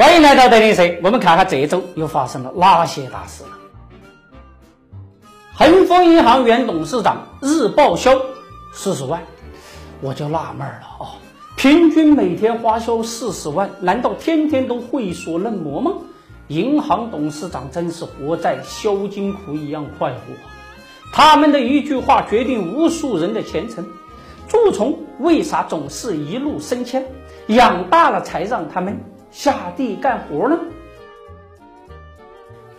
欢迎来到德林社，我们看看这一周又发生了哪些大事了。恒丰银行原董事长日报销四十万，我就纳闷了啊，平均每天花销四十万，难道天天都会所嫩模吗？银行董事长真是活在销金窟一样快活，他们的一句话决定无数人的前程。蛀虫为啥总是一路升迁？养大了才让他们下地干活呢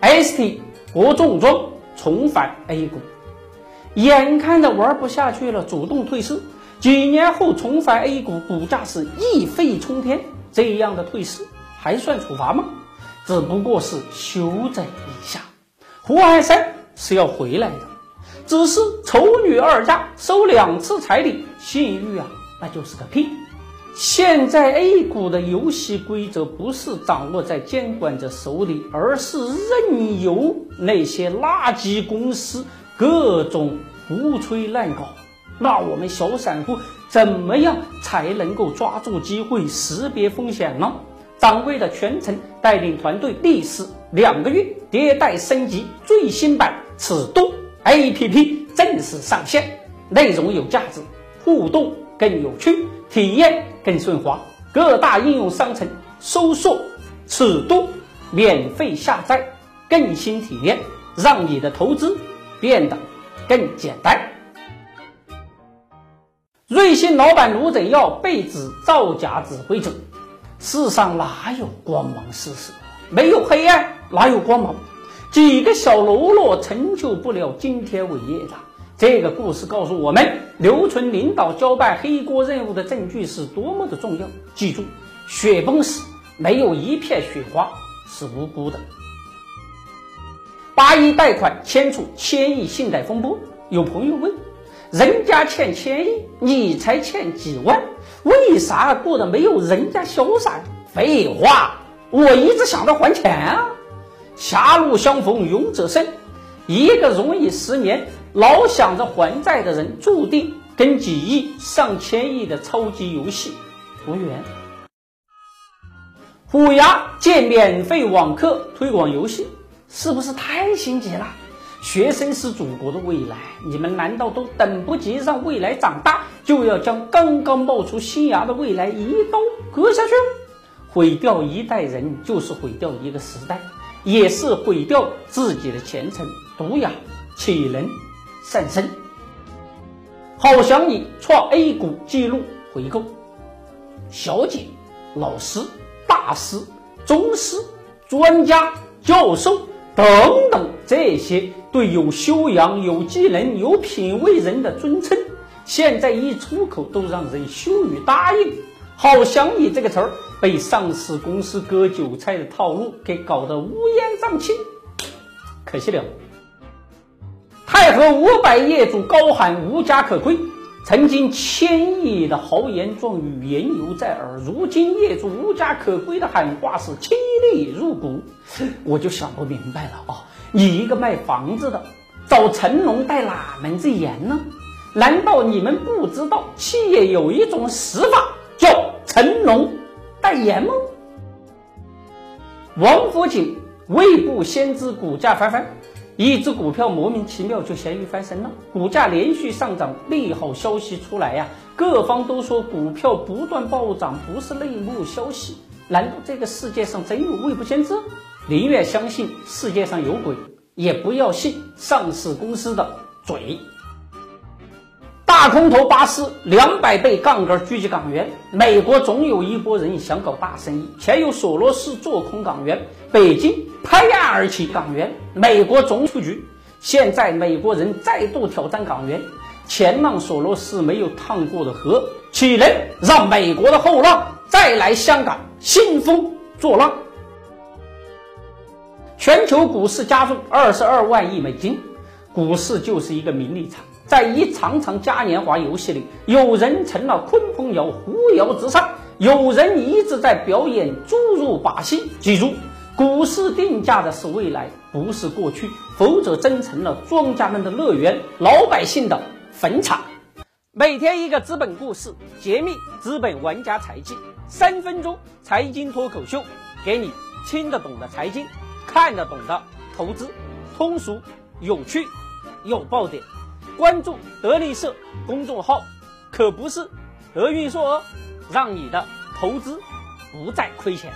？ST 国重装重返 A 股，眼看着玩不下去了，主动退市。几年后重返 A 股，股价是一飞冲天。这样的退市还算处罚吗？只不过是休整一下。胡汉三是要回来的，只是丑女二嫁，收两次彩礼，信誉啊，那就是个屁。现在 A 股的游戏规则不是掌握在监管者手里，而是任由那些垃圾公司各种胡吹乱搞。那我们小散户怎么样才能够抓住机会、识别风险呢？掌柜的全程带领团队历时两个月迭代升级最新版尺度 APP 正式上线，内容有价值，互动更有趣，体验更顺滑。各大应用商城搜索尺度，免费下载，更新体验，让你的投资变得更简单。瑞幸老板卢振耀被指造假指挥者。世上哪有光芒四射？没有黑暗，哪有光芒？几个小喽啰成就不了今天伟业的。这个故事告诉我们，留存领导交办黑锅任务的证据是多么的重要。记住，雪崩时没有一片雪花是无辜的。八亿贷款牵出千亿信贷风波，有朋友问。人家欠千亿，你才欠几万，为啥过得没有人家潇洒？废话，我一直想着还钱啊！狭路相逢勇者胜，一个容易失眠、老想着还债的人，注定跟几亿、上千亿的超级游戏无缘。虎牙借免费网课推广游戏，是不是太心急了？学生是祖国的未来，你们难道都等不及让未来长大，就要将刚刚冒出新芽的未来一刀割下去？毁掉一代人，就是毁掉一个时代，也是毁掉自己的前程。毒牙岂能善生？好想你创 A 股记录回购，小姐、老师、大师、宗师、专家、教授。等等，这些对有修养、有技能、有品位人的尊称，现在一出口都让人羞于答应。好想你这个词儿被上市公司割韭菜的套路给搞得乌烟瘴气，可惜了。太和五百业主高喊无家可归。曾经千亿的豪言壮语言犹在耳，如今业主无家可归的喊话是凄厉入骨，我就想不明白了啊！你一个卖房子的，找成龙代哪门子言呢？难道你们不知道企业有一种死法叫成龙代言吗？王府井未卜先知股价翻番。一只股票莫名其妙就咸鱼翻身了，股价连续上涨，利好消息出来呀，各方都说股票不断暴涨不是内幕消息，难道这个世界上真有未卜先知？宁愿相信世界上有鬼，也不要信上市公司的嘴。大空头巴士两百倍杠杆狙击港元，美国总有一波人想搞大生意。前有索罗斯做空港元，北京拍案而起港元，美国总出局。现在美国人再度挑战港元，前浪索罗斯没有趟过的河，岂能让美国的后浪再来香港兴风作浪？全球股市加重二十二万亿美金，股市就是一个名利场。在一场场嘉年华游戏里，有人成了鲲鹏摇，扶摇直上；有人一直在表演注入把戏。记住，股市定价的是未来，不是过去，否则真成了庄家们的乐园，老百姓的坟场。每天一个资本故事，揭秘资本玩家财技，三分钟财经脱口秀，给你听得懂的财经，看得懂的投资，通俗有趣有爆点。关注德力社公众号，可不是德运硕哦，让你的投资不再亏钱。